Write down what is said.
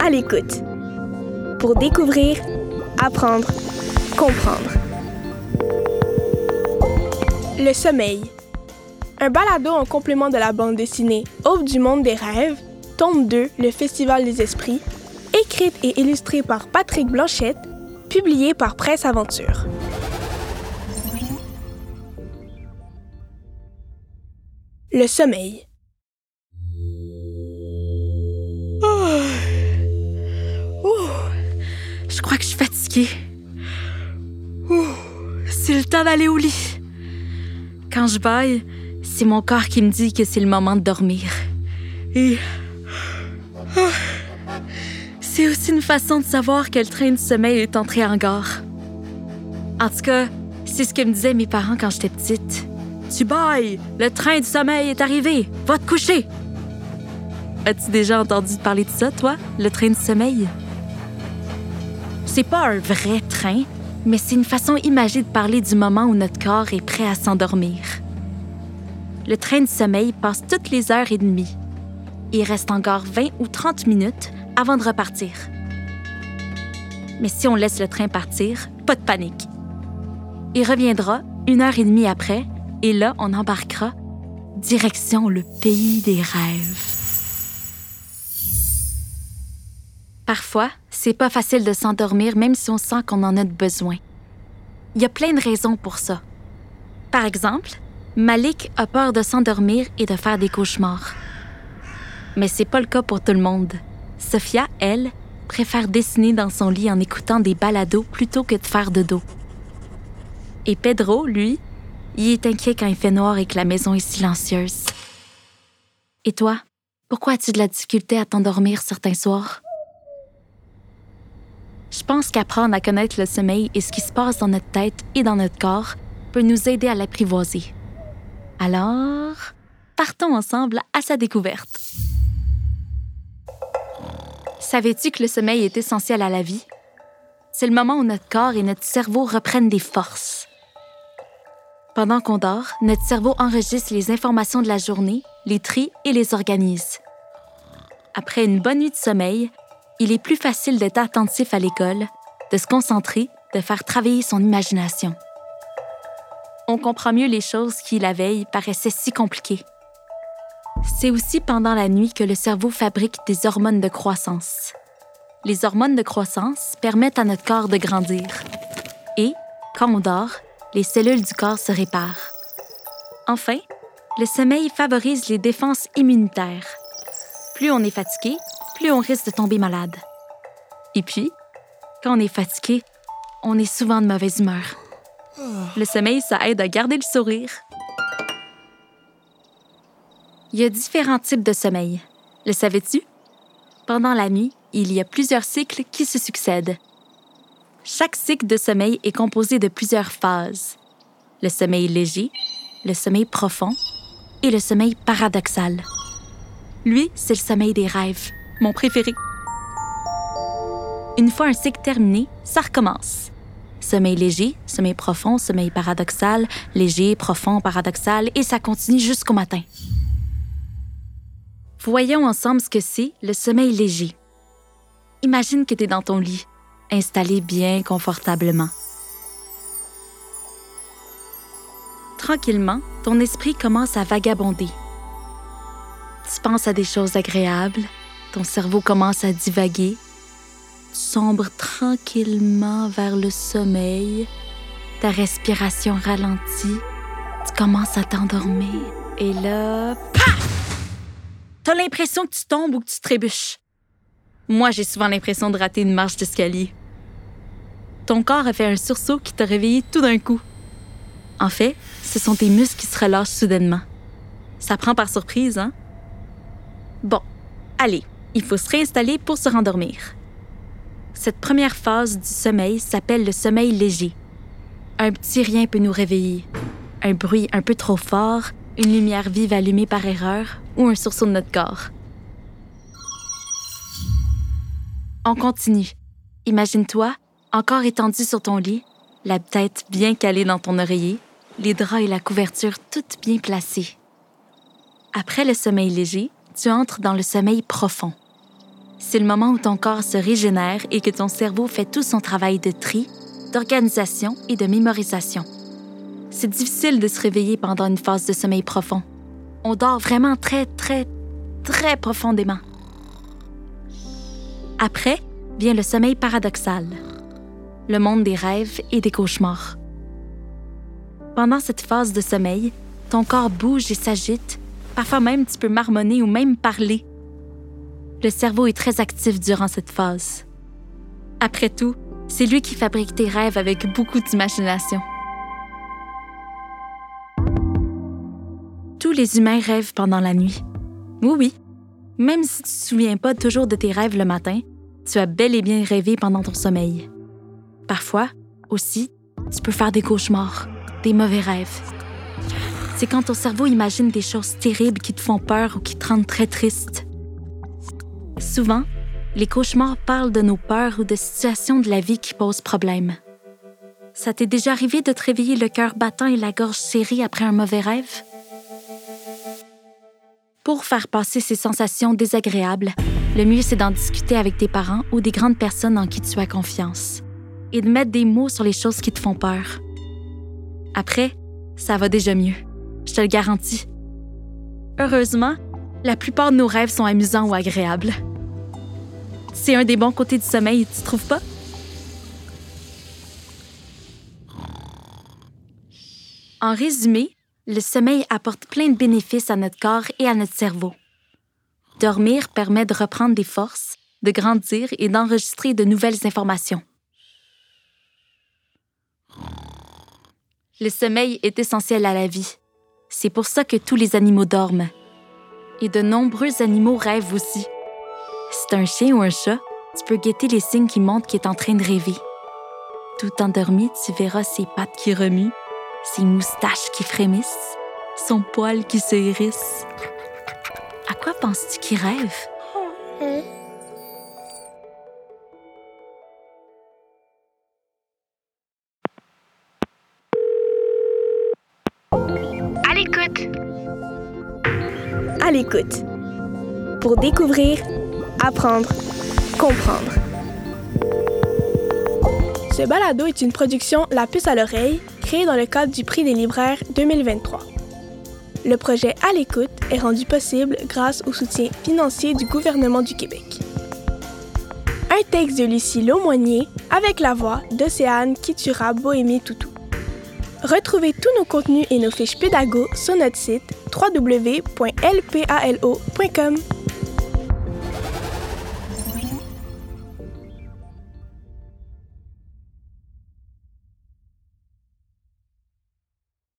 À l'écoute. Pour découvrir, apprendre, comprendre. Le sommeil. Un balado en complément de la bande dessinée Aube du monde des rêves, tome 2, Le Festival des esprits, écrite et illustrée par Patrick Blanchette, publiée par Presse Aventure. Le sommeil. C'est le temps d'aller au lit. Quand je baille, c'est mon corps qui me dit que c'est le moment de dormir. Et. Ah, C'est aussi une façon de savoir que le train de sommeil est entré en gare. En tout cas, c'est ce que me disaient mes parents quand j'étais petite. Tu bailles, le train du sommeil est arrivé, va te coucher. As-tu déjà entendu parler de ça, toi, le train du sommeil? C'est pas un vrai train, mais c'est une façon imagée de parler du moment où notre corps est prêt à s'endormir. Le train du sommeil passe toutes les heures et demie. Il reste encore 20 ou 30 minutes avant de repartir. Mais si on laisse le train partir, pas de panique. Il reviendra une heure et demie après, et là, on embarquera direction le pays des rêves. Parfois, c'est pas facile de s'endormir même si on sent qu'on en a besoin. Il y a plein de raisons pour ça. Par exemple, Malik a peur de s'endormir et de faire des cauchemars. Mais c'est pas le cas pour tout le monde. Sophia, elle, préfère dessiner dans son lit en écoutant des balados plutôt que de faire de dos. Et Pedro, lui, il est inquiet quand il fait noir et que la maison est silencieuse. Et toi, pourquoi as-tu de la difficulté à t'endormir certains soirs? Je pense qu'apprendre à connaître le sommeil et ce qui se passe dans notre tête et dans notre corps peut nous aider à l'apprivoiser. Alors, partons ensemble à sa découverte. Savais-tu que le sommeil est essentiel à la vie? C'est le moment où notre corps et notre cerveau reprennent des forces. Pendant qu'on dort, notre cerveau enregistre les informations de la journée, les trie et les organise. Après une bonne nuit de sommeil, il est plus facile d'être attentif à l'école, de se concentrer, de faire travailler son imagination. On comprend mieux les choses qui, la veille, paraissaient si compliquées. C'est aussi pendant la nuit que le cerveau fabrique des hormones de croissance. Les hormones de croissance permettent à notre corps de grandir. Et, quand on dort, les cellules du corps se réparent. Enfin, le sommeil favorise les défenses immunitaires. Plus on est fatigué, plus on risque de tomber malade. Et puis, quand on est fatigué, on est souvent de mauvaise humeur. Le sommeil, ça aide à garder le sourire. Il y a différents types de sommeil. Le savais-tu? Pendant la nuit, il y a plusieurs cycles qui se succèdent. Chaque cycle de sommeil est composé de plusieurs phases. Le sommeil léger, le sommeil profond et le sommeil paradoxal. Lui, c'est le sommeil des rêves, mon préféré. Une fois un cycle terminé, ça recommence. Sommeil léger, sommeil profond, sommeil paradoxal, léger, profond, paradoxal, et ça continue jusqu'au matin. Voyons ensemble ce que c'est le sommeil léger. Imagine que tu es dans ton lit, installé bien confortablement. Tranquillement, ton esprit commence à vagabonder. Tu penses à des choses agréables, ton cerveau commence à divaguer, tu sombres tranquillement vers le sommeil, ta respiration ralentit, tu commences à t'endormir. Et là, paf! T'as l'impression que tu tombes ou que tu trébuches. Moi, j'ai souvent l'impression de rater une marche d'escalier. Ton corps a fait un sursaut qui t'a réveillé tout d'un coup. En fait, ce sont tes muscles qui se relâchent soudainement. Ça prend par surprise, hein? Bon, allez, il faut se réinstaller pour se rendormir. Cette première phase du sommeil s'appelle le sommeil léger. Un petit rien peut nous réveiller. Un bruit un peu trop fort, une lumière vive allumée par erreur ou un sursaut de notre corps. On continue. Imagine-toi, encore étendu sur ton lit, la tête bien calée dans ton oreiller, les draps et la couverture toutes bien placés. Après le sommeil léger, tu entres dans le sommeil profond. C'est le moment où ton corps se régénère et que ton cerveau fait tout son travail de tri, d'organisation et de mémorisation. C'est difficile de se réveiller pendant une phase de sommeil profond. On dort vraiment très, très, très profondément. Après vient le sommeil paradoxal, le monde des rêves et des cauchemars. Pendant cette phase de sommeil, ton corps bouge et s'agite, parfois même tu peux marmonner ou même parler. Le cerveau est très actif durant cette phase. Après tout, c'est lui qui fabrique tes rêves avec beaucoup d'imagination. Tous les humains rêvent pendant la nuit. Oui, oui. Même si tu ne te souviens pas toujours de tes rêves le matin, tu as bel et bien rêvé pendant ton sommeil. Parfois, aussi, tu peux faire des cauchemars, des mauvais rêves. C'est quand ton cerveau imagine des choses terribles qui te font peur ou qui te rendent très triste. Souvent, les cauchemars parlent de nos peurs ou de situations de la vie qui posent problème. Ça t'est déjà arrivé de te réveiller le cœur battant et la gorge serrée après un mauvais rêve? Pour faire passer ces sensations désagréables, le mieux c'est d'en discuter avec tes parents ou des grandes personnes en qui tu as confiance et de mettre des mots sur les choses qui te font peur. Après, ça va déjà mieux, je te le garantis. Heureusement, la plupart de nos rêves sont amusants ou agréables. C'est un des bons côtés du sommeil, tu trouves pas? En résumé, le sommeil apporte plein de bénéfices à notre corps et à notre cerveau. Dormir permet de reprendre des forces, de grandir et d'enregistrer de nouvelles informations. Le sommeil est essentiel à la vie. C'est pour ça que tous les animaux dorment. Et de nombreux animaux rêvent aussi. Si un chien ou un chat, tu peux guetter les signes qui montrent qu'il est en train de rêver. Tout endormi, tu verras ses pattes qui remuent, ses moustaches qui frémissent, son poil qui se hérisse. À quoi penses-tu qu'il rêve? À l'écoute. À l'écoute. Pour découvrir, apprendre, comprendre. Ce balado est une production La puce à l'oreille, créée dans le cadre du prix des libraires 2023. Le projet À l'écoute est rendu possible grâce au soutien financier du gouvernement du Québec. Un texte de Lucie Laumoigné avec la voix d'Océane Kitura Bohémie Toutou. Retrouvez tous nos contenus et nos fiches pédago sur notre site www.lpalo.com.